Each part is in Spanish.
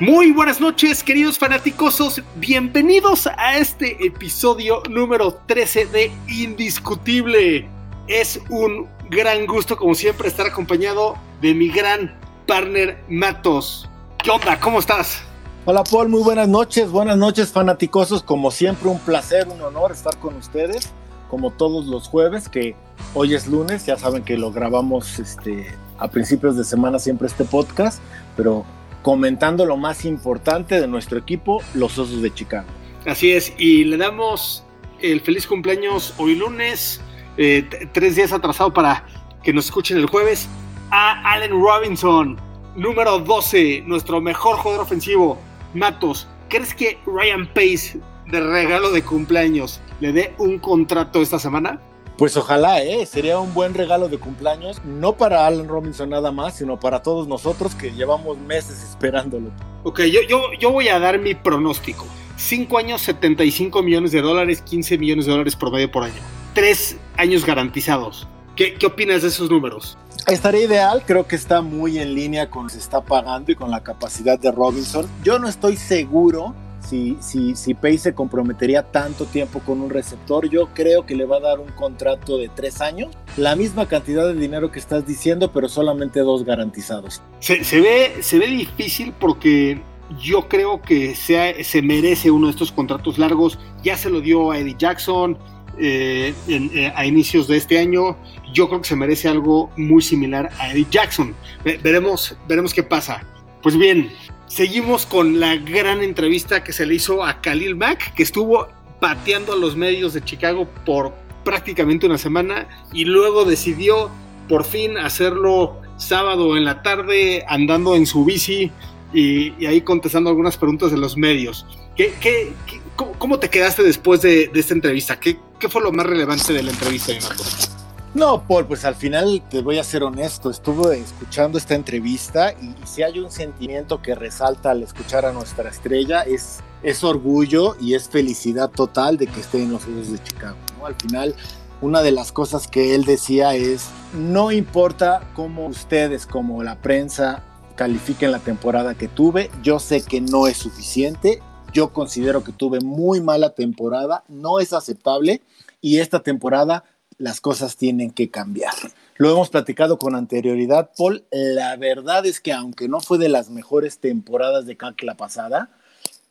Muy buenas noches, queridos fanáticosos. Bienvenidos a este episodio número 13 de Indiscutible. Es un gran gusto, como siempre, estar acompañado de mi gran partner Matos. ¿Qué onda? ¿Cómo estás? Hola Paul, muy buenas noches, buenas noches fanaticosos, como siempre un placer, un honor estar con ustedes, como todos los jueves, que hoy es lunes, ya saben que lo grabamos este, a principios de semana siempre este podcast, pero comentando lo más importante de nuestro equipo, los Osos de Chicago. Así es, y le damos el feliz cumpleaños hoy lunes, eh, tres días atrasado para que nos escuchen el jueves, a Allen Robinson, número 12, nuestro mejor jugador ofensivo. Matos, ¿crees que Ryan Pace, de regalo de cumpleaños, le dé un contrato esta semana? Pues ojalá, ¿eh? sería un buen regalo de cumpleaños, no para Allen Robinson nada más, sino para todos nosotros que llevamos meses esperándolo. Ok, yo, yo, yo voy a dar mi pronóstico. 5 años, 75 millones de dólares, 15 millones de dólares promedio por año. 3 años garantizados. ¿Qué, ¿Qué opinas de esos números? Estaría ideal, creo que está muy en línea con lo que se está pagando y con la capacidad de Robinson. Yo no estoy seguro si, si, si Pace se comprometería tanto tiempo con un receptor. Yo creo que le va a dar un contrato de tres años, la misma cantidad de dinero que estás diciendo, pero solamente dos garantizados. Se, se ve, se ve difícil porque yo creo que sea, se merece uno de estos contratos largos. Ya se lo dio a Eddie Jackson eh, en- eh, a inicios de este año. Yo creo que se merece algo muy similar a Eddie Jackson. Ve- veremos, veremos qué pasa. Pues bien, seguimos con la gran entrevista que se le hizo a Khalil Mack, que estuvo pateando a los medios de Chicago por prácticamente una semana y luego decidió por fin hacerlo sábado en la tarde andando en su bici y, ahí contestando algunas preguntas de los medios. ¿Qué, qué- cómo, te quedaste después de, esta entrevista? ¿Qué, ¿Qué fue lo más relevante de la entrevista, Donato? No, Paul, pues al final te voy a ser honesto, estuve escuchando esta entrevista y, si hay un sentimiento que resalta al escuchar a nuestra estrella es, es orgullo y es felicidad total de que esté en los Osos de Chicago. ¿no? Al final, una de las cosas que él decía es, no importa cómo ustedes como la prensa califiquen la temporada que tuve, yo sé que no es suficiente, yo considero que tuve muy mala temporada, no es aceptable y esta temporada las cosas tienen que cambiar. Lo hemos platicado con anterioridad, Paul. La verdad es que aunque no fue de las mejores temporadas de CAC la pasada,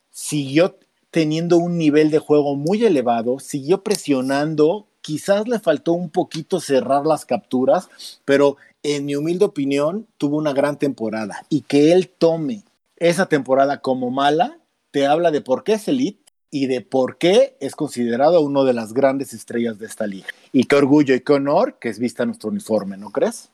siguió teniendo un nivel de juego muy elevado, siguió presionando, quizás le faltó un poquito cerrar las capturas, pero en mi humilde opinión tuvo una gran temporada y que él tome esa temporada como mala, te habla de por qué es elite y de por qué es considerado uno de las grandes estrellas de esta liga. Y qué orgullo y qué honor que es vista nuestro uniforme, ¿no crees?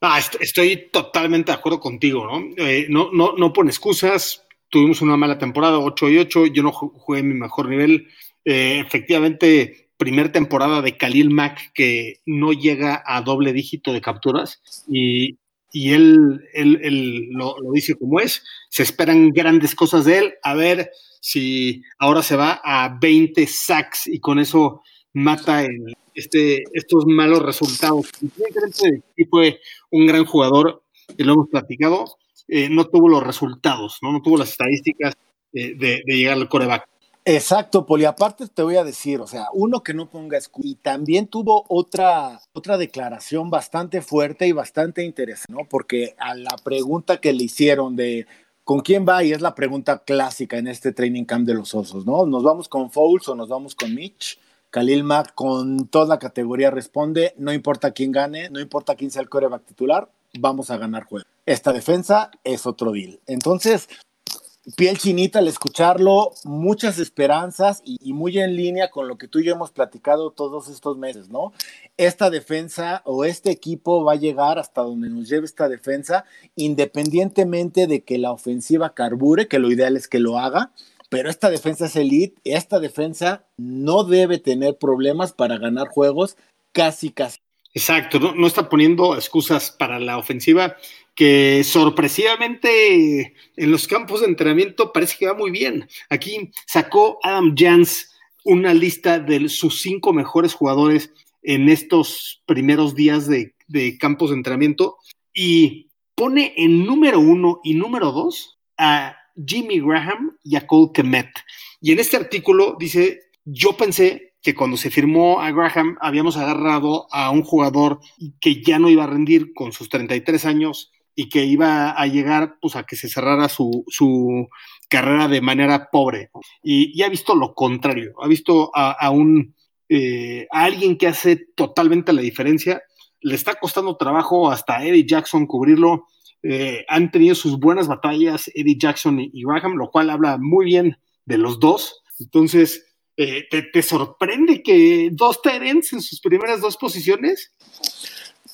Ah, est- estoy totalmente de acuerdo contigo, ¿no? Eh, no, no, no pone excusas. Tuvimos una mala temporada, 8 y 8. Yo no ju- jugué mi mejor nivel. Eh, efectivamente, primer temporada de Khalil Mack que no llega a doble dígito de capturas y, y él, él, él lo dice como es. Se esperan grandes cosas de él. A ver si ahora se va a 20 sacks y con eso mata este, estos malos resultados. Que fue un gran jugador, y lo hemos platicado, eh, no tuvo los resultados, no, no tuvo las estadísticas eh, de, llegar al coreback. Exacto, Poli. Aparte te voy a decir, o sea, uno que no ponga y también tuvo otra, otra declaración bastante fuerte y bastante interesante, ¿no? Porque a la pregunta que le hicieron de ¿con quién va? Y es la pregunta clásica en este training camp de los osos, ¿no? ¿Nos vamos con Fouls o nos vamos con Mitch? Khalil Mack con toda categoría responde, no importa quién gane, no importa quién sea el coreback titular, vamos a ganar juego. Esta defensa es otro deal. Entonces, piel chinita al escucharlo, muchas esperanzas y, muy en línea con lo que tú y yo hemos platicado todos estos meses, ¿no? Esta defensa o este equipo va a llegar hasta donde nos lleve esta defensa, independientemente de que la ofensiva carbure, que lo ideal es que lo haga, pero esta defensa es elite, esta defensa no debe tener problemas para ganar juegos casi, casi. Exacto, no, no está poniendo excusas para la ofensiva que sorpresivamente en los campos de entrenamiento parece que va muy bien. Aquí sacó Adam Jans una lista de sus cinco mejores jugadores en estos primeros días de, campos de entrenamiento y pone en número uno y número dos a Jimmy Graham y a Cole Kemet. Y en este artículo dice, yo pensé que cuando se firmó a Graham habíamos agarrado a un jugador que ya no iba a rendir con sus 33 años y que iba a llegar pues, a que se cerrara su, carrera de manera pobre. Y, ha visto lo contrario, ha visto a, un, eh, alguien que hace totalmente la diferencia. Le está costando trabajo hasta Eddie Jackson cubrirlo. Eh, han tenido sus buenas batallas Eddie Jackson y, Graham, lo cual habla muy bien de los dos. Entonces, eh, ¿te, sorprende que dos Tyrants en sus primeras dos posiciones?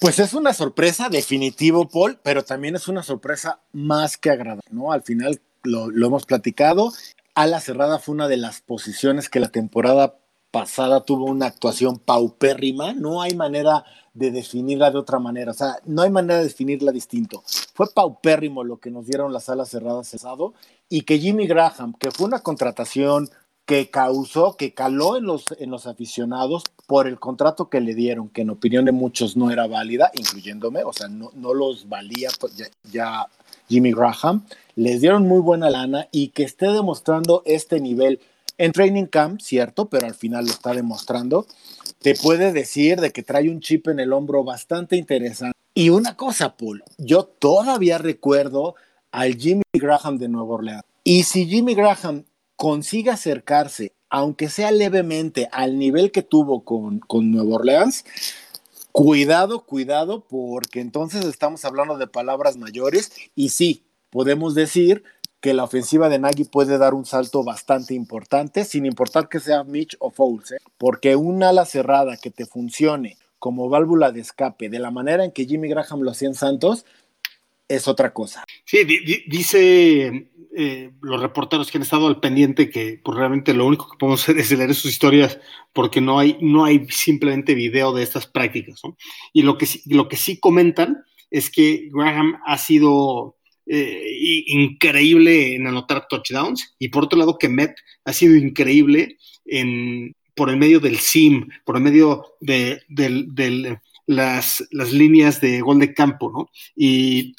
Pues es una sorpresa, definitivo, Paul, pero también es una sorpresa más que agradable, ¿no? Al final lo, hemos platicado. Ala cerrada fue una de las posiciones que la temporada pasada tuvo una actuación paupérrima. No hay manera de definirla de otra manera. O sea, no hay manera de definirla distinto. Fue paupérrimo lo que nos dieron las alas cerradas cesado y que Jimmy Graham, que fue una contratación que causó, que caló en los, en los aficionados por el contrato que le dieron, que en opinión de muchos no era válida, incluyéndome, o sea, no, no los valía pues, ya, Jimmy Graham, les dieron muy buena lana y que esté demostrando este nivel en training camp, cierto, pero al final lo está demostrando, te puede decir de que trae un chip en el hombro bastante interesante. Y una cosa, Paul, yo todavía recuerdo al Jimmy Graham de Nueva Orleans. Y si Jimmy Graham consigue acercarse, aunque sea levemente, al nivel que tuvo con, con Nueva Orleans, cuidado, cuidado, porque entonces estamos hablando de palabras mayores y sí, podemos decir que la ofensiva de Nagy puede dar un salto bastante importante, sin importar que sea Mitch o Fouls, ¿eh? porque un ala cerrada que te funcione como válvula de escape de la manera en que Jimmy Graham lo hacía en Santos, es otra cosa. Sí, dice eh, los reporteros que han estado al pendiente que pues, realmente lo único que podemos hacer es leer sus historias porque no hay, no hay simplemente video de estas prácticas. Y lo que, lo que sí comentan es que Graham ha sido eh, increíble en anotar touchdowns y por otro lado que Met ha sido increíble en, por el medio del SIM, por el medio de, las, las, líneas de gol de campo, ¿no? Y,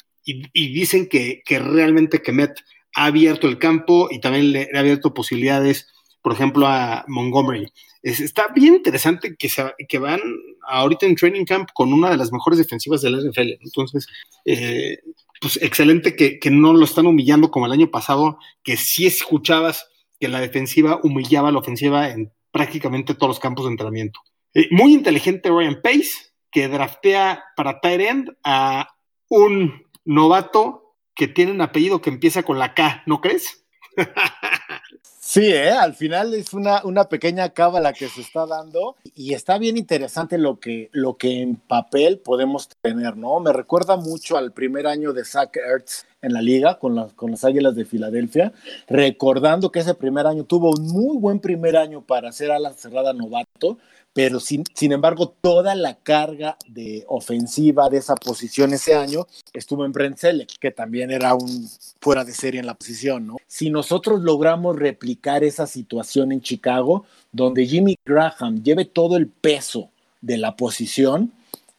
dicen que, que realmente Kemet ha abierto el campo y también le, ha abierto posibilidades, por ejemplo, a Montgomery. está bien interesante que, se, que van ahorita en training camp con una de las mejores defensivas del NFL. Entonces, eh, pues excelente que, no lo están humillando como el año pasado, que sí escuchabas que la defensiva humillaba a la ofensiva en prácticamente todos los campos de entrenamiento. Eh, muy inteligente Ryan Pace, que draftea para tight end a un novato que tiene un apellido que empieza con la K, ¿no crees? Sí, ¿eh? al final es una, una pequeña cábala que se está dando y está bien interesante lo que, lo que en papel podemos tener, ¿no? Me recuerda mucho al primer año de Zach Ertz en la liga con las, con las Águilas de Filadelfia, recordando que ese primer año tuvo un muy buen primer año para ser a la cerrada novato, pero sin, sin, embargo toda la carga de ofensiva de esa posición ese año estuvo en Brent Selleck, que también era un fuera de serie en la posición, ¿no? Si nosotros logramos replicar esa situación en Chicago, donde Jimmy Graham lleve todo el peso de la posición,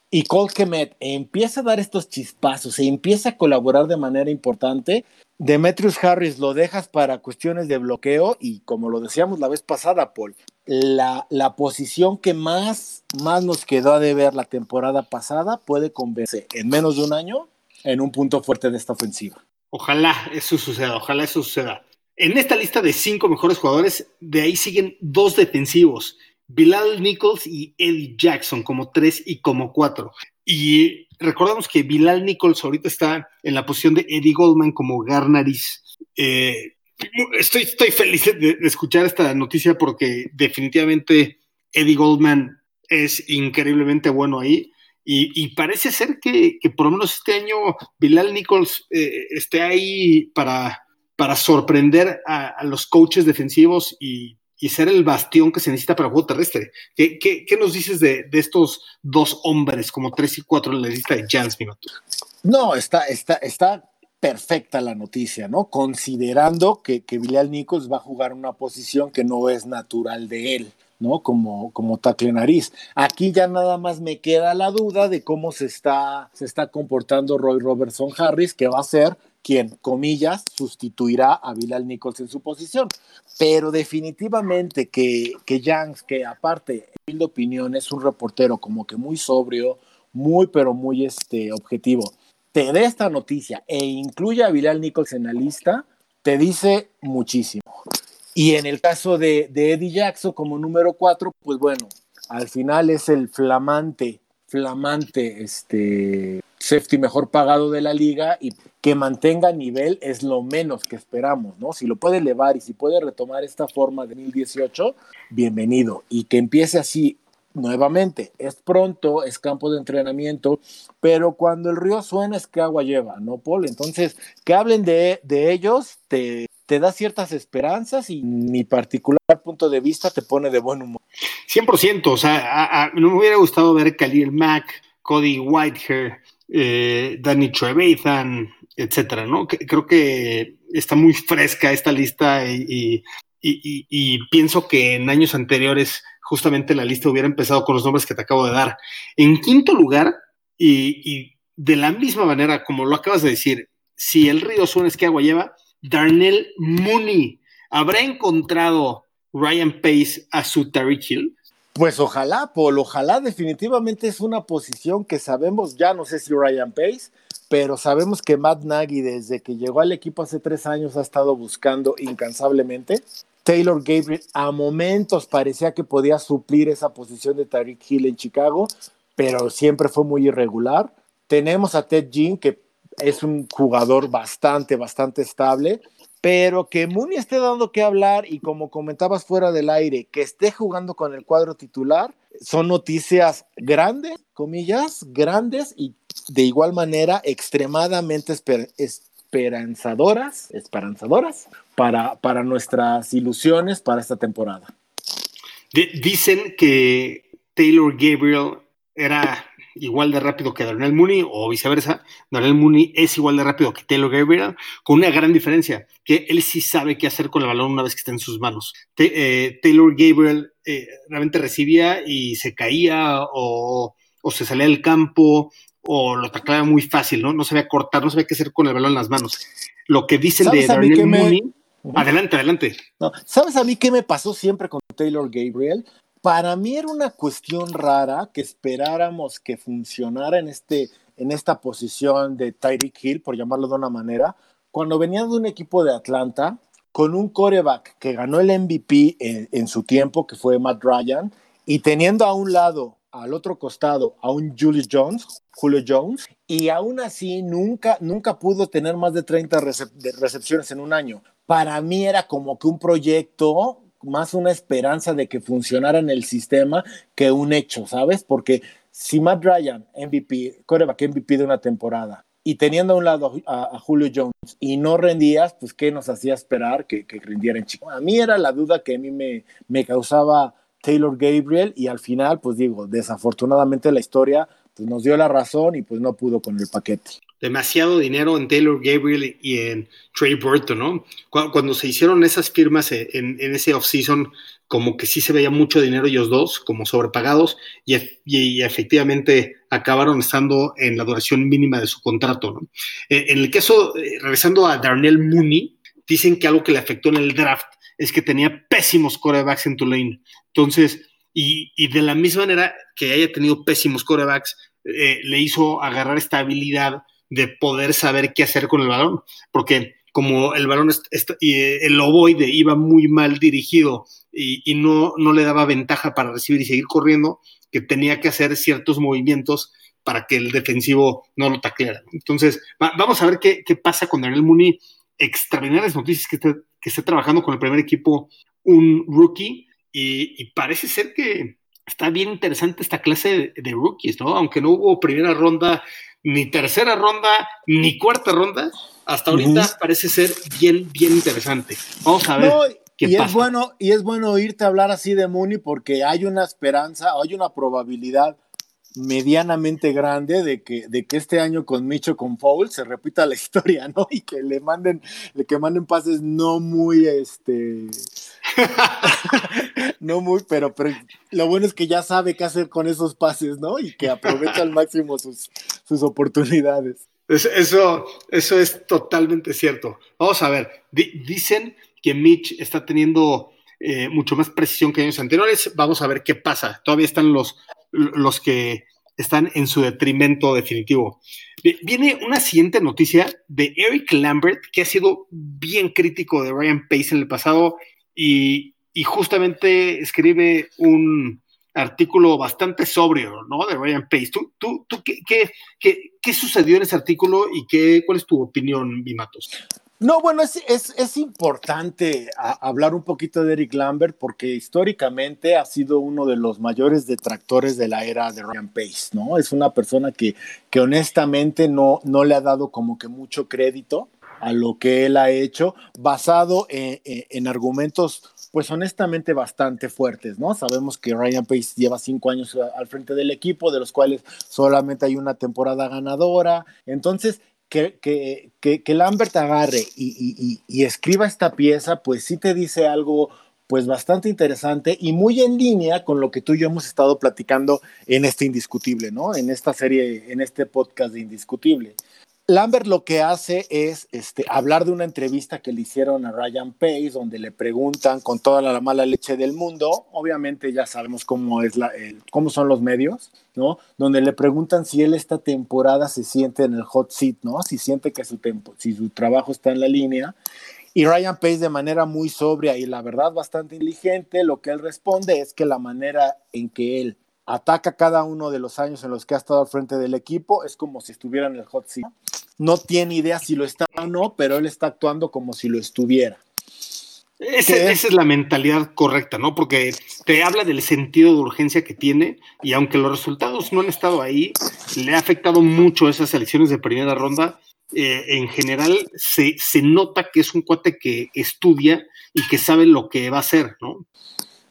y Cole Kemet empieza a dar estos chispazos e empieza a colaborar de manera importante, Demetrius Harris lo dejas para cuestiones de bloqueo y como lo decíamos la vez pasada, Paul, la, la posición que más, más nos quedó a deber la temporada pasada puede convertirse en menos de un año en un punto fuerte de esta ofensiva. Ojalá eso suceda, ojalá eso suceda. En esta lista de cinco mejores jugadores, de ahí siguen dos defensivos, Bilal Nichols y Eddie Jackson como tres y como cuatro. Y recordamos que Bilal Nichols ahorita está en la posición de Eddie Goldman como Garnaris. Eh, Estoy, feliz de, escuchar esta noticia porque definitivamente Eddie Goldman es increíblemente bueno ahí. Y, parece ser que, por lo menos este año Bilal Nichols eh, esté ahí para, para sorprender a, los coaches defensivos y, ser el bastión que se necesita para el juego terrestre. ¿Qué, qué, nos dices de, estos dos hombres, como tres y cuatro en la lista de Jans? No, está, está, está perfecta la noticia, ¿no? Considerando que, que Bilal Nichols va a jugar una posición que no es natural de él. ¿no? Como, como tacle nariz. Aquí ya nada más me queda la duda de cómo se está, se está comportando Roy Robertson Harris, que va a ser quien, comillas, sustituirá a Bilal Nichols en su posición. Pero definitivamente que, que Yanks, que aparte, de opinión, es un reportero como que muy sobrio, muy, pero muy este, objetivo te dé esta noticia e incluya a Bilal Nichols en la lista, te dice muchísimo. Y en el caso de, Eddie Jackson como número cuatro, pues bueno, al final es el flamante, flamante este, safety mejor pagado de la liga y que mantenga nivel es lo menos que esperamos, ¿no? Si lo puede elevar y si puede retomar esta forma de 2018, bienvenido. Y que empiece así nuevamente, es pronto, es campo de entrenamiento, pero cuando el río suena es que agua lleva, ¿no, Paul? Entonces, que hablen de, ellos te, da ciertas esperanzas y mi particular punto de vista te pone de buen humor. 100%, o sea, no me hubiera gustado ver Khalil Mack, Cody Whitehair, eh, Danny Trevathan, etcétera, ¿no? Creo que está muy fresca esta lista y, pienso que en años anteriores justamente la lista hubiera empezado con los nombres que te acabo de dar. En quinto lugar, y, de la misma manera como lo acabas de decir, si el río suena es que agua lleva, Darnell Mooney habrá encontrado Ryan Pace a su Tariq Hill. Pues ojalá, Paul, ojalá definitivamente es una posición que sabemos, ya no sé si Ryan Pace, pero sabemos que Matt Nagy desde que llegó al equipo hace tres años ha estado buscando incansablemente Taylor Gabriel a momentos parecía que podía suplir esa posición de Tariq Hill en Chicago, pero siempre fue muy irregular. Tenemos a Ted Jean, que es un jugador bastante, bastante estable, pero que Mooney esté dando que hablar y como comentabas fuera del aire, que esté jugando con el cuadro titular, son noticias grandes, comillas, grandes y de igual manera extremadamente esperanzadoras, esperanzadoras para, para nuestras ilusiones para esta temporada. dicen que Taylor Gabriel era igual de rápido que Darnell Mooney o viceversa. Darnell Mooney es igual de rápido que Taylor Gabriel, con una gran diferencia, que él sí sabe qué hacer con el balón una vez que está en sus manos. Eh, Taylor Gabriel eh, realmente recibía y se caía o, o, se salía del campo o lo taclaba muy fácil, ¿no? No sabía cortar, no sabía qué hacer con el balón en las manos. Lo que dicen de Darnell Mooney... Adelante, adelante. No, ¿Sabes a mí qué me pasó siempre con Taylor Gabriel? Para mí era una cuestión rara que esperáramos que funcionara en, este, en esta posición de Tyreek Hill, por llamarlo de una manera, cuando venía de un equipo de Atlanta con un coreback que ganó el MVP en, su tiempo, que fue Matt Ryan, y teniendo a un lado, al otro costado, a un Julius Jones, Julio Jones, y aún así nunca, nunca pudo tener más de 30 recepciones en un año. Para mí era como que un proyecto, más una esperanza de que funcionara en el sistema que un hecho, ¿sabes? Porque si Matt Ryan, MVP, coreback MVP de una temporada, y teniendo a un lado a, Julio Jones y no rendías, pues ¿qué nos hacía esperar que, que rindiera en? A mí era la duda que a mí me, me causaba Taylor Gabriel y al final, pues digo, desafortunadamente la historia pues nos dio la razón y pues no pudo con el paquete. Demasiado dinero en Taylor Gabriel y en Trey Burton, ¿no? Cuando, se hicieron esas firmas en, en ese offseason, como que sí se veía mucho dinero ellos dos, como sobrepagados, y, y, efectivamente acabaron estando en la duración mínima de su contrato, ¿no? Eh, en el caso, eh, regresando a Darnell Mooney, dicen que algo que le afectó en el draft es que tenía pésimos corebacks en Tulane. Entonces, y, y, de la misma manera que haya tenido pésimos corebacks, eh, le hizo agarrar esta habilidad de poder saber qué hacer con el balón, porque como el balón y eh, el ovoide iba muy mal dirigido y, no, no le daba ventaja para recibir y seguir corriendo, que tenía que hacer ciertos movimientos para que el defensivo no lo tacleara. Entonces, vamos a ver qué, qué, pasa con Daniel Mooney. Extraordinarias noticias que que esté trabajando con el primer equipo un rookie y, parece ser que está bien interesante esta clase de, rookies, ¿no? Aunque no hubo primera ronda, ni tercera ronda, ni cuarta ronda, hasta ahorita parece ser bien, bien interesante. Vamos a ver. y es bueno, y es bueno oírte hablar así de Mooney porque hay una esperanza, hay una probabilidad medianamente grande de que, de que este año con Micho con Paul se repita la historia, ¿no? Y que le manden, de que manden pases no muy este no muy, pero, pero lo bueno es que ya sabe qué hacer con esos pases, ¿no? Y que aprovecha al máximo sus, sus oportunidades. Eso, eso es totalmente cierto. Vamos a ver, dicen que Mitch está teniendo eh, mucho más precisión que años anteriores. Vamos a ver qué pasa. Todavía están los, los que están en su detrimento definitivo. Viene una siguiente noticia de Eric Lambert, que ha sido bien crítico de Ryan Pace en el pasado y, justamente escribe un artículo bastante sobrio, ¿no? De Ryan Pace. ¿Tú, tú, tú qué, qué, qué, sucedió en ese artículo y qué, cuál es tu opinión, Bimatos? No, bueno, es, es, es importante hablar un poquito de Eric Lambert porque históricamente ha sido uno de los mayores detractores de la era de Ryan Pace, ¿no? Es una persona que, que honestamente no, no le ha dado como que mucho crédito a lo que él ha hecho, basado en, en, argumentos, pues honestamente bastante fuertes, ¿no? Sabemos que Ryan Pace lleva cinco años al frente del equipo, de los cuales solamente hay una temporada ganadora. Entonces, que, que, que, Lambert agarre y, y, escriba esta pieza, pues sí te dice algo pues bastante interesante y muy en línea con lo que tú y yo hemos estado platicando en este Indiscutible, ¿no? En esta serie, en este podcast de Indiscutible. Lambert lo que hace es este, hablar de una entrevista que le hicieron a Ryan Pace, donde le preguntan con toda la mala leche del mundo, obviamente ya sabemos cómo, es cómo son los medios, ¿no? Donde le preguntan si él esta temporada se siente en el hot seat, ¿no? Si siente que su, si su trabajo está en la línea. Y Ryan Pace de manera muy sobria y la verdad bastante inteligente, lo que él responde es que la manera en que él ataca cada uno de los años en los que ha estado al frente del equipo es como si estuviera en el hot seat no tiene idea si lo está o no, pero él está actuando como si lo estuviera. esa es la mentalidad correcta, ¿no? Porque te habla del sentido de urgencia que tiene y aunque los resultados no han estado ahí, le ha afectado mucho esas elecciones de primera ronda. Eh, en general se, se, nota que es un cuate que estudia y que sabe lo que va a hacer, ¿no?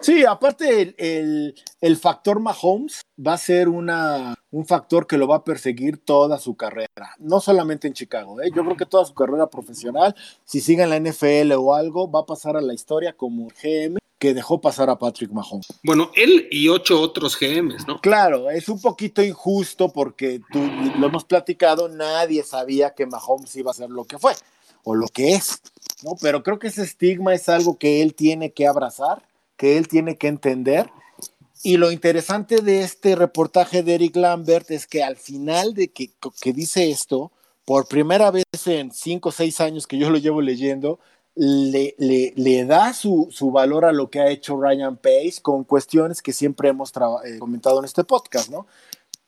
Sí, aparte el, factor Mahomes va a ser una, un factor que lo va a perseguir toda su carrera, no solamente en Chicago, ¿eh? yo creo que toda su carrera profesional, si sigue en la NFL o algo, va a pasar a la historia como GM que dejó pasar a Patrick Mahomes. Bueno, él y ocho otros GMs, ¿no? Claro, es un poquito injusto porque tú, lo hemos platicado, nadie sabía que Mahomes iba a ser lo que fue o lo que es, ¿no? Pero creo que ese estigma es algo que él tiene que abrazar que él tiene que entender. Y lo interesante de este reportaje de Eric Lambert es que al final de que, que dice esto, por primera vez en cinco o seis años que yo lo llevo leyendo, le, le, le da su, su, valor a lo que ha hecho Ryan Pace con cuestiones que siempre hemos eh, comentado en este podcast, ¿no?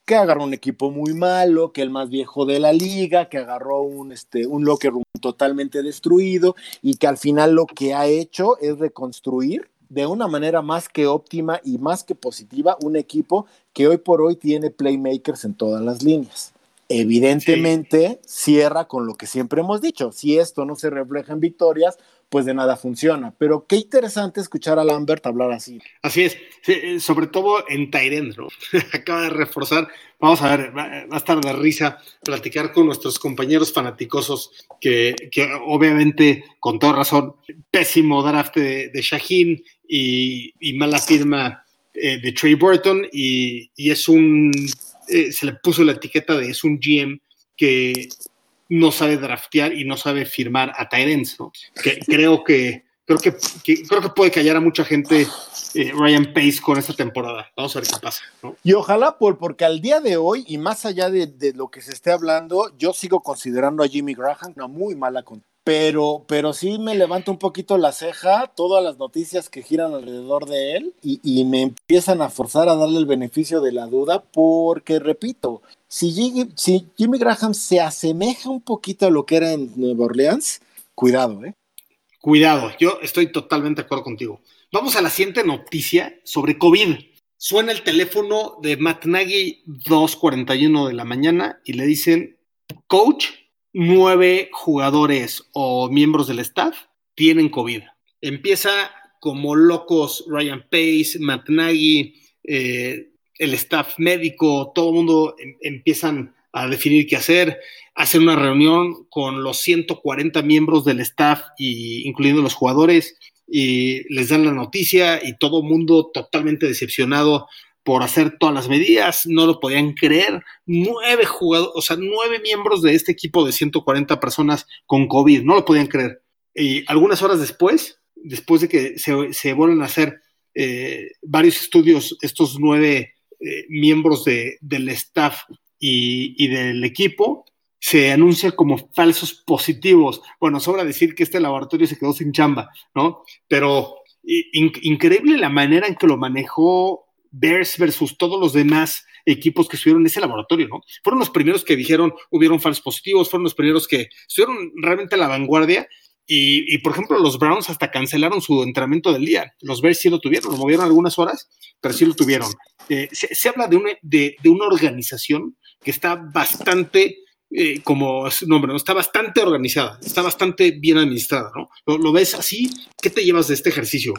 Que agarró un equipo muy malo, que el más viejo de la liga, que agarró un, este, un locker room totalmente destruido y que al final lo que ha hecho es reconstruir de una manera más que óptima y más que positiva un equipo que hoy por hoy tiene playmakers en todas las líneas. Evidentemente cierra con lo que siempre hemos dicho, si esto no se refleja en victorias, pues de nada funciona. Pero qué interesante escuchar a Lambert hablar así. Así es, eh, sobre todo en Tyrend, ¿no? Acaba de reforzar, vamos a ver, va, a estar de risa platicar con nuestros compañeros fanaticosos que, obviamente, con toda razón, pésimo draft de, de y, mala firma eh, de Trey Burton y, es un, eh, se le puso la etiqueta de es un GM que no sabe draftear y no sabe firmar a Tyrens, ¿no? Que, creo que creo que, creo que puede callar a mucha gente eh, Ryan Pace con esta temporada. Vamos a ver qué pasa. Y ojalá, por, porque al día de hoy, y más allá de, de, lo que se esté hablando, yo sigo considerando a Jimmy Graham una muy mala pero, pero sí me levanta un poquito la ceja todas las noticias que giran alrededor de él y, me empiezan a forzar a darle el beneficio de la duda porque, repito, si Jimmy, si Jimmy Graham se asemeja un poquito a lo que era en Nueva Orleans, cuidado, ¿eh? Cuidado, yo estoy totalmente de acuerdo contigo. Vamos a la siguiente noticia sobre COVID. Suena el teléfono de Matt Nagy 2.41 de la mañana y le dicen, coach, nueve jugadores o miembros del staff tienen COVID. Empieza como locos Ryan Pace, Matt Nagy, eh, el staff médico, todo el mundo em, empiezan a definir qué hacer, hacen una reunión con los 140 miembros del staff, y, incluyendo los jugadores, y les dan la noticia y todo el mundo totalmente decepcionado por hacer todas las medidas, no lo podían creer. Nueve jugadores, o sea, nueve miembros de este equipo de 140 personas con COVID, no lo podían creer. Y algunas horas después, después de que se, se vuelvan a hacer eh, varios estudios, estos nueve eh, miembros de, del staff y, y, del equipo, se anuncia como falsos positivos. Bueno, sobra decir que este laboratorio se quedó sin chamba, ¿no? Pero in, increíble la manera en que lo manejó Bears versus todos los demás equipos que estuvieron en ese laboratorio, ¿no? Fueron los primeros que dijeron hubieron falsos positivos, fueron los primeros que estuvieron realmente a la vanguardia y, y, por ejemplo, los Browns hasta cancelaron su entrenamiento del día. Los Bears sí lo tuvieron, lo movieron algunas horas, pero sí lo tuvieron. Eh, se, se, habla de una, de, de, una organización que está bastante, eh, como su nombre, ¿no? está bastante organizada, está bastante bien administrada, ¿no? ¿Lo, ¿Lo, ves así? ¿Qué te llevas de este ejercicio?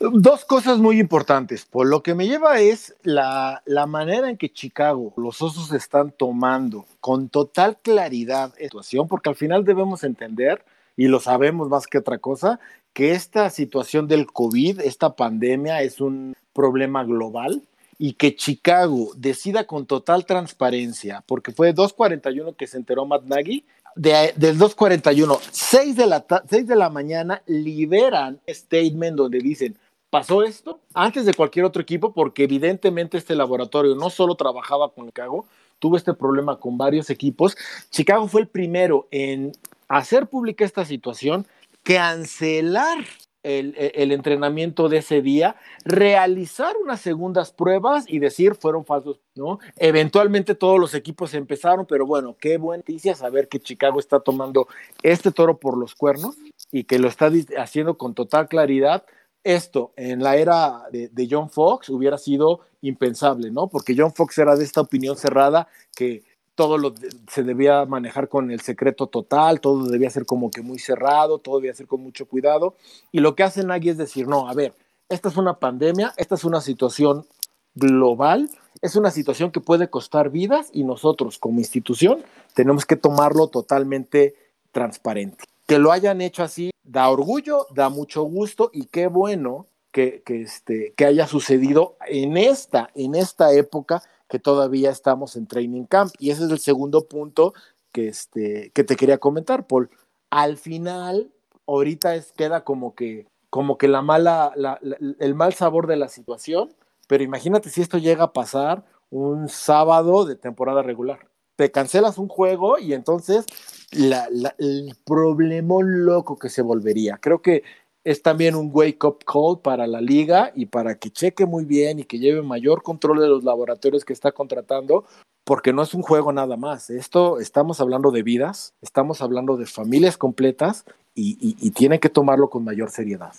Dos cosas muy importantes. Por lo que me lleva es la, la, manera en que Chicago, los osos están tomando con total claridad la situación, porque al final debemos entender, y lo sabemos más que otra cosa, que esta situación del COVID, esta pandemia, es un problema global y que Chicago decida con total transparencia, porque fue 2.41 que se enteró Matt Nagy, de, del 2.41, 6 de, la 6 de la mañana liberan statement donde dicen, pasó esto antes de cualquier otro equipo, porque evidentemente este laboratorio no solo trabajaba con Chicago, tuvo este problema con varios equipos. Chicago fue el primero en hacer pública esta situación, cancelar el, el, entrenamiento de ese día, realizar unas segundas pruebas y decir fueron falsos, ¿no? Eventualmente todos los equipos empezaron, pero bueno, qué buena noticia saber que Chicago está tomando este toro por los cuernos y que lo está haciendo con total claridad. Esto en la era de, John Fox hubiera sido impensable, ¿no? Porque John Fox era de esta opinión cerrada que todo se debía manejar con el secreto total, todo debía ser como que muy cerrado, todo debía ser con mucho cuidado. Y lo que hace Nagy es decir, no, a ver, esta es una pandemia, esta es una situación global, es una situación que puede costar vidas y nosotros como institución tenemos que tomarlo totalmente transparente. Que lo hayan hecho así da orgullo, da mucho gusto y qué bueno que, que, este, que haya sucedido en esta, en esta época que todavía estamos en training camp. Y ese es el segundo punto que, este, que te quería comentar, Paul. Al final, ahorita es, queda como que, como que la mala, la, la, el mal sabor de la situación, pero imagínate si esto llega a pasar un sábado de temporada regular. Te cancelas un juego y entonces el problema loco que se volvería. Creo que es también un wake up call para la liga y para que cheque muy bien y que lleve mayor control de los laboratorios que está contratando, porque no es un juego nada más. Esto estamos hablando de vidas, estamos hablando de familias completas y, y, y tiene que tomarlo con mayor seriedad.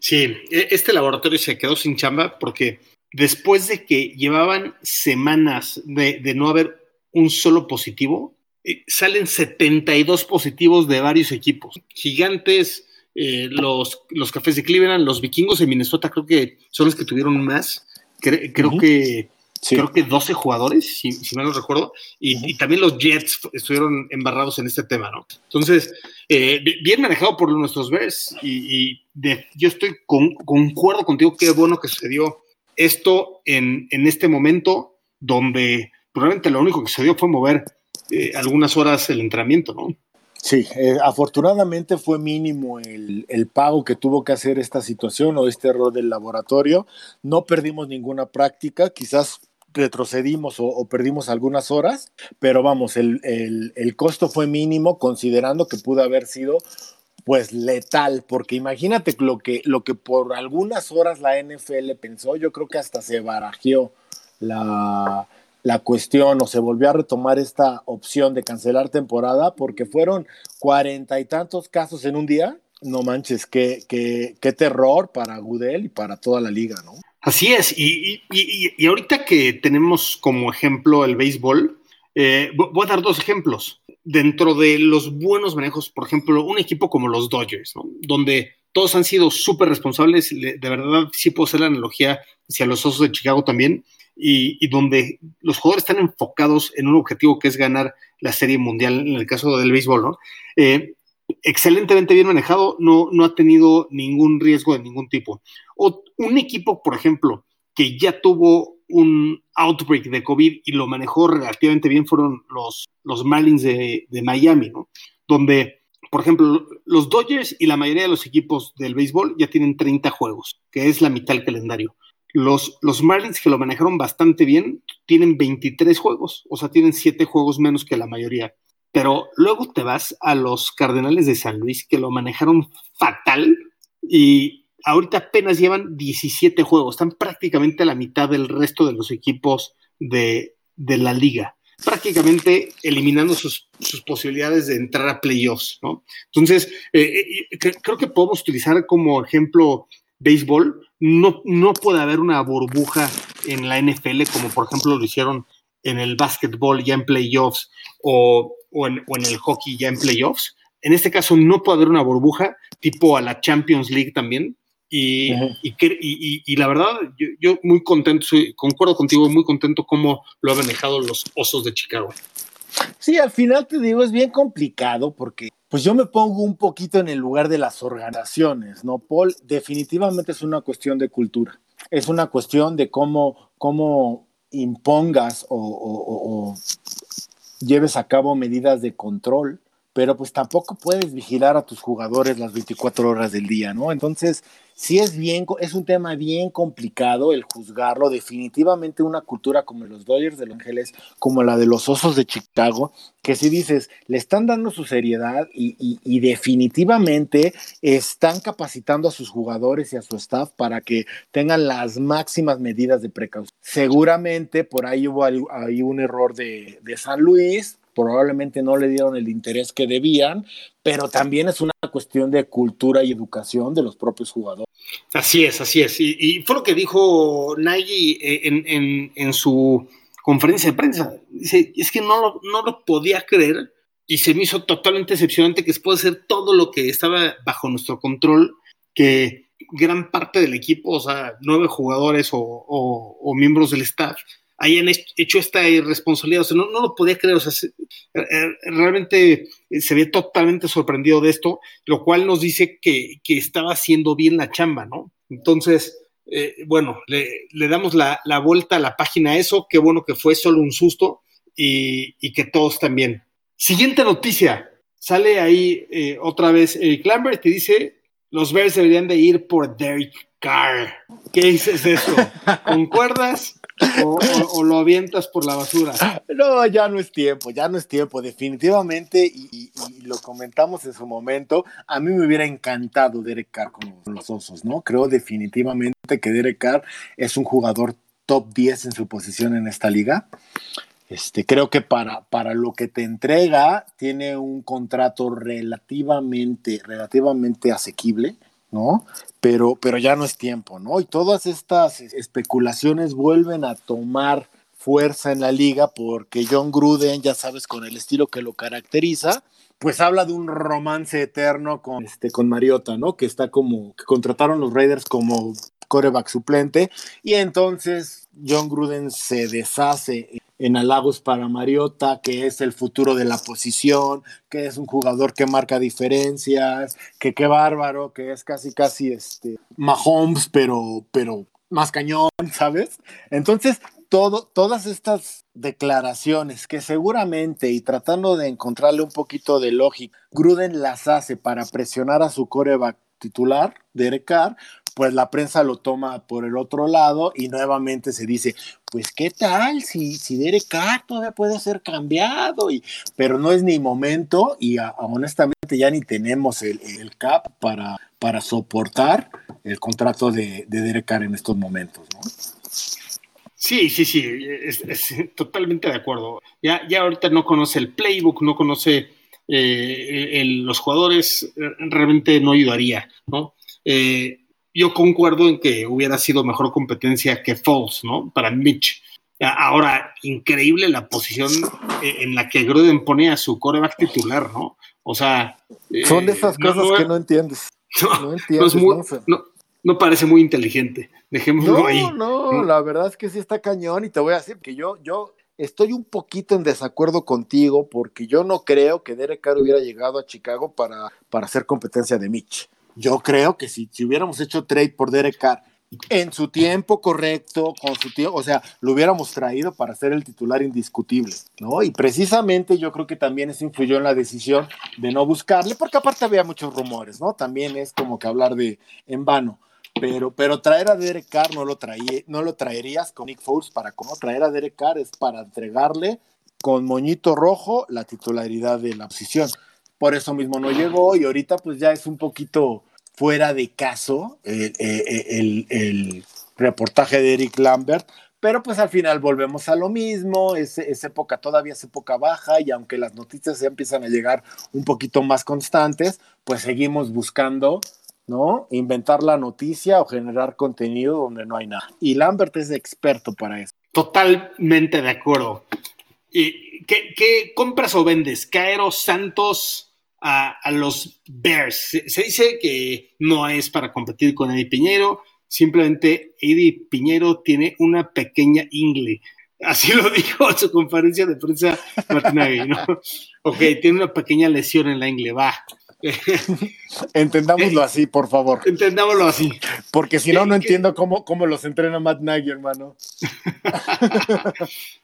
Sí, este laboratorio se quedó sin chamba porque después de que llevaban semanas de, de no haber un solo positivo, eh, salen 72 positivos de varios equipos. Gigantes, eh, los, los cafés de Cleveland, los vikingos de Minnesota creo que son los que tuvieron más. Cre creo uh -huh. que sí. creo que 12 jugadores, si, si mal no recuerdo, y, uh -huh. y, también los Jets estuvieron embarrados en este tema, ¿no? Entonces, eh, bien manejado por nuestros Bears, y, y de, yo estoy con, concuerdo contigo, qué bueno que sucedió esto en, en este momento, donde probablemente lo único que sucedió fue mover eh, algunas horas el entrenamiento, ¿no? Sí, eh, afortunadamente fue mínimo el, el, pago que tuvo que hacer esta situación o este error del laboratorio. No perdimos ninguna práctica, quizás retrocedimos o, o perdimos algunas horas, pero vamos, el, el, el, costo fue mínimo considerando que pudo haber sido pues letal, porque imagínate lo que, lo que por algunas horas la NFL pensó, yo creo que hasta se barajeó la, la cuestión o se volvió a retomar esta opción de cancelar temporada porque fueron cuarenta y tantos casos en un día No manches, qué, qué, qué terror para Gudel y para toda la liga, ¿no? Así es, y, y, y, ahorita que tenemos como ejemplo el béisbol, eh, voy a dar dos ejemplos. Dentro de los buenos manejos, por ejemplo, un equipo como los Dodgers, ¿no? donde todos han sido súper responsables, de verdad sí puedo hacer la analogía hacia los Osos de Chicago también, y, donde los jugadores están enfocados en un objetivo que es ganar la Serie Mundial, en el caso del béisbol, ¿no? Eh, excelentemente bien manejado, no, no ha tenido ningún riesgo de ningún tipo. Un equipo, por ejemplo, que ya tuvo un outbreak de COVID y lo manejó relativamente bien fueron los, los Marlins de, de Miami, ¿no? Donde, por ejemplo, los Dodgers y la mayoría de los equipos del béisbol ya tienen 30 juegos, que es la mitad del calendario. Los, los Marlins, que lo manejaron bastante bien, tienen 23 juegos, o sea, tienen 7 juegos menos que la mayoría. Pero luego te vas a los Cardenales de San Luis, que lo manejaron fatal y ahorita apenas llevan 17 juegos, están prácticamente a la mitad del resto de los equipos de, la liga, prácticamente eliminando sus, posibilidades de entrar a playoffs, ¿no? Entonces, eh, eh, creo que podemos utilizar como ejemplo béisbol, no, no puede haber una burbuja en la NFL como por ejemplo lo hicieron en el básquetbol ya en playoffs o, o, en, el hockey ya en playoffs. En este caso no puede haber una burbuja tipo a la Champions League también. Y, y, la verdad, yo, muy contento, concuerdo contigo, muy contento cómo lo han manejado los Osos de Chicago. Sí, al final te digo, es bien complicado porque pues yo me pongo un poquito en el lugar de las organizaciones, ¿no, Paul? Definitivamente es una cuestión de cultura, es una cuestión de cómo, cómo impongas o, lleves a cabo medidas de control, pero pues tampoco puedes vigilar a tus jugadores las 24 horas del día, ¿no? Entonces, sí es bien, es un tema bien complicado el juzgarlo. Definitivamente una cultura como los Dodgers de Los Ángeles, como la de los Osos de Chicago, que si dices, le están dando su seriedad y, definitivamente están capacitando a sus jugadores y a su staff para que tengan las máximas medidas de precaución. Seguramente por ahí hubo ahí un error de, de San Luis, probablemente no le dieron el interés que debían, pero también es una cuestión de cultura y educación de los propios jugadores. Así es, así es. Y, fue lo que dijo Nagy eh, en, su conferencia de prensa. Dice, es que no lo, no lo podía creer y se me hizo totalmente decepcionante que después de hacer todo lo que estaba bajo nuestro control, que gran parte del equipo, o sea, nueve jugadores o miembros del staff, hayan hecho esta irresponsabilidad. O sea, no, lo podía creer. O sea, eh, eh, realmente se ve totalmente sorprendido de esto, lo cual nos dice que, estaba haciendo bien la chamba, ¿no? Entonces, eh, bueno, le, damos la, vuelta a la página a eso. Qué bueno que fue solo un susto y, que todos también. Siguiente noticia. Sale ahí otra vez Eric Lambert y dice, los Bears deberían de ir por Derek Carr. ¿Qué dices eso? ¿Concuerdas? o, lo avientas por la basura. No, ya no es tiempo, ya no es tiempo, definitivamente, y, lo comentamos en su momento, a mí me hubiera encantado Derek Carr con los Osos, ¿no? Creo definitivamente que Derek Carr es un jugador top 10 en su posición en esta liga. Este, creo que para, para lo que te entrega, tiene un contrato relativamente, relativamente asequible. ¿No? Pero, pero ya no es tiempo, ¿no? Y todas estas especulaciones vuelven a tomar fuerza en la liga porque John Gruden, ya sabes, con el estilo que lo caracteriza, pues habla de un romance eterno con, este, con Mariota, ¿no? Que está como, que contrataron los Raiders como coreback suplente y entonces John Gruden se deshace en halagos para Mariota, que es el futuro de la posición, que es un jugador que marca diferencias, que qué bárbaro, que es casi casi este Mahomes, pero, pero más cañón, ¿sabes? Entonces, todas estas declaraciones que seguramente, y tratando de encontrarle un poquito de lógica, Gruden las hace para presionar a su coreback titular, Derek Carr, pues la prensa lo toma por el otro lado y nuevamente se dice, pues qué tal si, si Derek Carr todavía puede ser cambiado, y, pero no es ni momento y honestamente ya ni tenemos el, cap para, para soportar el contrato de, de Derek Carr en estos momentos, ¿no? Sí, sí, sí, es, totalmente de acuerdo. Ya, ya ahorita no conoce el playbook, no conoce eh, los jugadores realmente no ayudaría, ¿no? Yo concuerdo en que hubiera sido mejor competencia que Falls, ¿no? Para Mitch. Ahora, increíble la posición en la que Gruden pone a su coreback titular, ¿no? O sea. Son de esas cosas que no entiendes. No, entiendes. No, parece muy inteligente. Dejémoslo ahí. No, no, la verdad es que sí está cañón y te voy a decir que yo, yo estoy un poquito en desacuerdo contigo porque yo no creo que Derek Carr hubiera llegado a Chicago para, para hacer competencia de Mitch. Yo creo que si, si hubiéramos hecho trade por Derek Carr en su tiempo correcto, con su tiempo, o sea, lo hubiéramos traído para ser el titular indiscutible, ¿no? Y precisamente yo creo que también eso influyó en la decisión de no buscarle, porque aparte había muchos rumores, ¿no? También es como que hablar de en vano. Pero, pero traer a Derek Carr no lo, traía, no lo traerías con Nick Foles para cómo traer a Derek Carr es para entregarle con moñito rojo la titularidad de la posición. Por eso mismo no llegó y ahorita pues ya es un poquito fuera de caso el, el, reportaje de Eric Lambert, pero pues al final volvemos a lo mismo, es, es, época, todavía es época baja y aunque las noticias ya empiezan a llegar un poquito más constantes, pues seguimos buscando, ¿no? Inventar la noticia o generar contenido donde no hay nada. Y Lambert es experto para eso. Totalmente de acuerdo. ¿Y qué, qué compras o vendes? Caero Santos a, los Bears. Se, dice que no es para competir con Eddie Piñero, simplemente Eddie Piñero tiene una pequeña ingle. Así lo dijo en su conferencia de prensa Martinagui, ¿no? Ok, tiene una pequeña lesión en la ingle, va. Entendámoslo así, por favor. Entendámoslo así. Porque si no, no entiendo cómo, cómo los entrena Matt Nagy, hermano.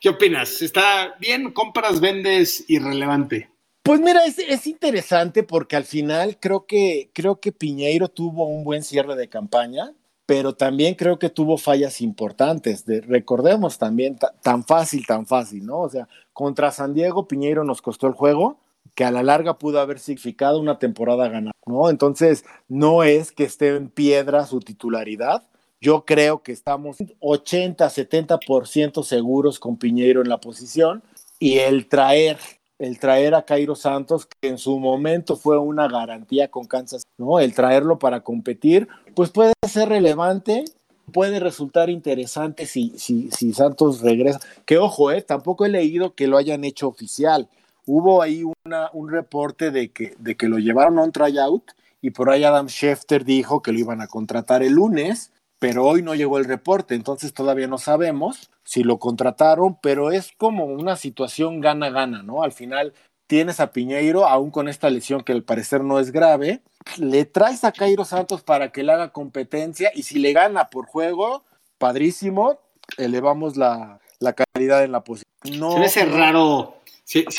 ¿Qué opinas? ¿Está bien? ¿Compras, vendes irrelevante? Pues mira, es, interesante porque al final creo que, creo que Piñeiro tuvo un buen cierre de campaña, pero también creo que tuvo fallas importantes. recordemos también, tan fácil, tan fácil, ¿no? O sea, contra San Diego, Piñeiro nos costó el juego, que a la larga pudo haber significado una temporada ganada, ¿no? Entonces, no es que esté en piedra su titularidad. Yo creo que estamos 80, 70% seguros con Piñeiro en la posición y el traer el traer a Cairo Santos, que en su momento fue una garantía con Kansas, ¿no? El traerlo para competir, pues puede ser relevante, puede resultar interesante si, si, si Santos regresa. Que ojo, eh, tampoco he leído que lo hayan hecho oficial. Hubo ahí una, un reporte de que, de que lo llevaron a un tryout y por ahí Adam Schefter dijo que lo iban a contratar el lunes pero hoy no llegó el reporte, entonces todavía no sabemos si lo contrataron, pero es como una situación gana-gana, ¿no? Al final tienes a Piñeiro, aún con esta lesión que al parecer no es grave, le traes a Cairo Santos para que le haga competencia y si le gana por juego, padrísimo, elevamos la, calidad en la posición. No, se me hace raro,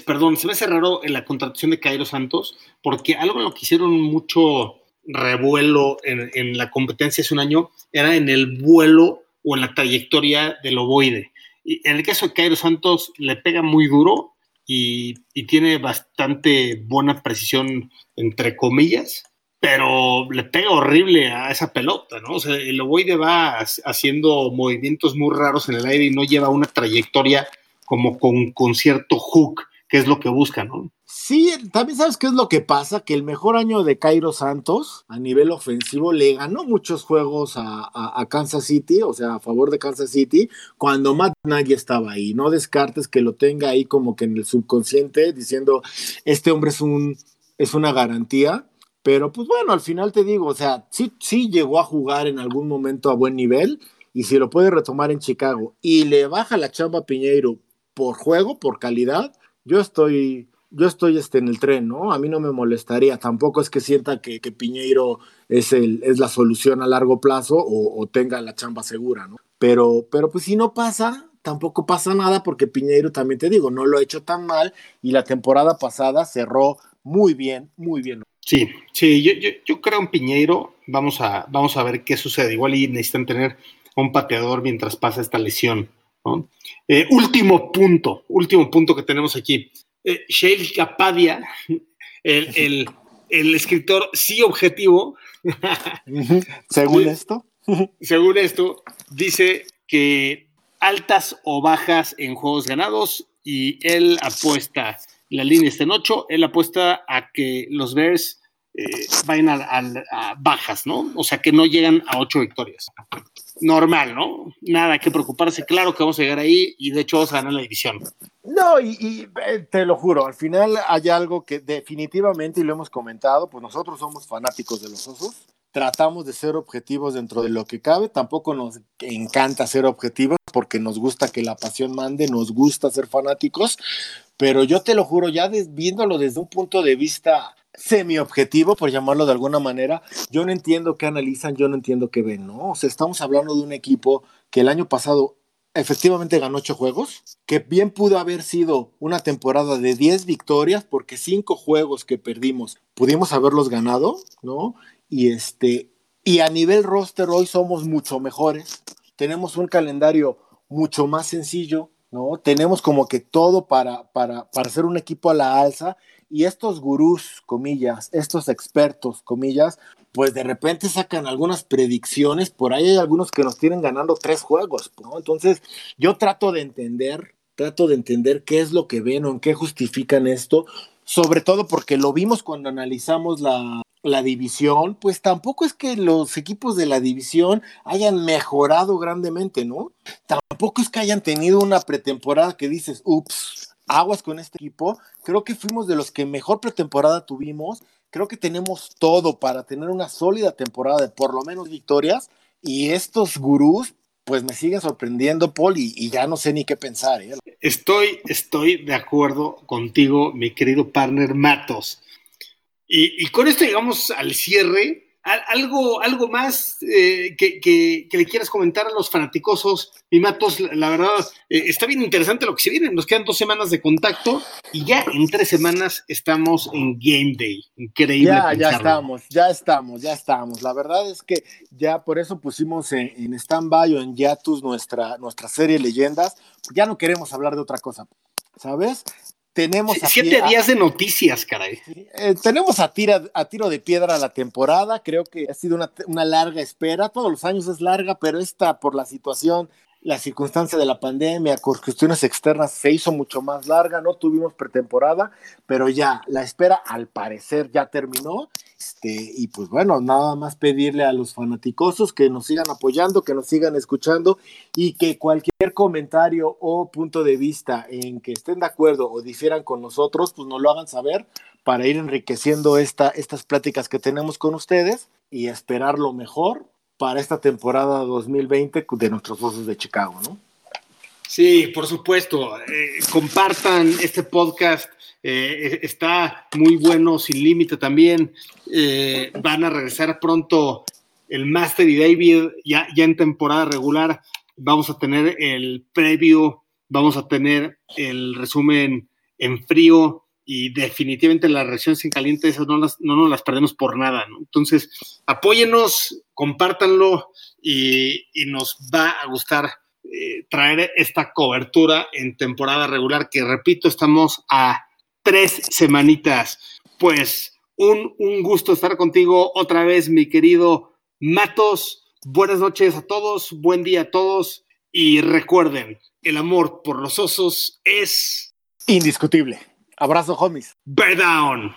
perdón, se me hace raro en la contratación de Cairo Santos, porque algo lo que hicieron mucho revuelo en, la competencia hace un año era en el vuelo o en la trayectoria del ovoide. Y en el caso de Cairo Santos le pega muy duro y, tiene bastante buena precisión, entre comillas, pero le pega horrible a esa pelota, ¿no? O sea, el ovoide va haciendo movimientos muy raros en el aire y no lleva una trayectoria como con, con cierto hook, que es lo que busca, ¿no? Sí, también sabes qué es lo que pasa, que el mejor año de Cairo Santos a nivel ofensivo le ganó muchos juegos a, Kansas City, o sea, a favor de Kansas City, cuando Matt Nagy estaba ahí. No descartes que lo tenga ahí como que en el subconsciente diciendo, este hombre es, un, es una garantía. Pero pues bueno, al final te digo, o sea, sí, sí llegó a jugar en algún momento a buen nivel y si lo puede retomar en Chicago y le baja la chamba a Piñeiro por juego, por calidad, yo estoy yo estoy este, en el tren, ¿no? A mí no me molestaría, tampoco es que sienta que, Piñeiro es, el, es la solución a largo plazo o, tenga la chamba segura, ¿no? Pero, pero pues si no pasa, tampoco pasa nada porque Piñeiro, también te digo, no lo ha hecho tan mal y la temporada pasada cerró muy bien, muy bien. Sí, sí, yo, yo, creo en Piñeiro, vamos a, vamos a ver qué sucede, igual y necesitan tener un pateador mientras pasa esta lesión. ¿No? Eh, último punto, último punto que tenemos aquí eh, Shale Capadia, el, escritor sí objetivo. según esto. según esto, dice que altas o bajas en juegos ganados y él apuesta la línea está en 8, él apuesta a que los Bears eh, vayan a, bajas, ¿no? O sea, que no llegan a 8 victorias. Normal, ¿no? Nada que preocuparse, claro que vamos a llegar ahí y de hecho vamos a ganar la división. No, y, y eh, te lo juro, al final hay algo que definitivamente, y lo hemos comentado, pues nosotros somos fanáticos de los osos tratamos de ser objetivos dentro de lo que cabe. Tampoco nos encanta ser objetivos porque nos gusta que la pasión mande, nos gusta ser fanáticos, pero yo te lo juro, ya viéndolo desde un punto de vista semi-objetivo, por llamarlo de alguna manera, yo no entiendo qué analizan, yo no entiendo qué ven, ¿no? O sea, estamos hablando de un equipo que el año pasado efectivamente ganó ocho juegos, que bien pudo haber sido una temporada de 10 victorias, porque cinco juegos que perdimos pudimos haberlos ganado, ¿no? Y este y a nivel roster hoy somos mucho mejores. Tenemos un calendario mucho más sencillo, ¿no? Tenemos como que todo para, para, para ser un equipo a la alza y estos gurús, comillas, estos expertos, comillas, pues de repente sacan algunas predicciones, por ahí hay algunos que nos tienen ganando tres juegos. Entonces yo trato de entender, trato de entender qué es lo que ven o en qué justifican esto, sobre todo porque lo vimos cuando analizamos la, la división, pues tampoco es que los equipos de la división hayan mejorado grandemente, ¿no? Tampoco es que hayan tenido una pretemporada que dices, ups, aguas con este equipo. Creo que fuimos de los que mejor pretemporada tuvimos. Creo que tenemos todo para tener una sólida temporada de por lo menos victorias. Y estos gurús, pues me siguen sorprendiendo, Paul, y, ya no sé ni qué pensar. ¿eh? Estoy, estoy de acuerdo contigo, mi querido partner Matos. Y, con esto llegamos al cierre. Algo, algo más eh, que, le quieras comentar a los fanaticosos, mi Matos, la, verdad, eh, está bien interesante lo que se viene. Nos quedan dos semanas de contacto y ya en tres semanas estamos en Game Day. Increíble. Ya, ya estamos, ya estamos, ya estamos. La verdad es que ya por eso pusimos en, en stand-by o en Yatus nuestra, nuestra serie Leyendas. Ya no queremos hablar de otra cosa. ¿Sabes? Tenemos siete días de noticias, caray. Eh, tenemos a, tira, a tiro de piedra la temporada. Creo que ha sido una, una, larga espera. Todos los años es larga, pero esta por la situación la circunstancia de la pandemia, con cuestiones externas, se hizo mucho más larga, no tuvimos pretemporada, pero ya, la espera al parecer ya terminó. Este, y pues bueno, nada más pedirle a los fanaticosos que nos sigan apoyando, que nos sigan escuchando y que cualquier comentario o punto de vista en que estén de acuerdo o difieran con nosotros, pues nos lo hagan saber para ir enriqueciendo esta, estas pláticas que tenemos con ustedes y esperar lo mejor para esta temporada 2020 de nuestros Osos de Chicago, ¿no? Sí, por supuesto. Eh, compartan este podcast. Eh, está muy bueno, sin límite también. Eh, van a regresar pronto el Master y David ya, ya en temporada regular. Vamos a tener el preview, vamos a tener el resumen en frío y definitivamente las reacciones en caliente esas no, las, no nos las perdemos por nada. ¿no? Entonces, apóyenos, compártanlo y, nos va a gustar eh, traer esta cobertura en temporada regular, que repito, estamos a tres semanitas. Pues un, un gusto estar contigo otra vez, mi querido Matos. Buenas noches a todos, buen día a todos y recuerden, el amor por los osos es indiscutible. Abrazo, homies. Bear down.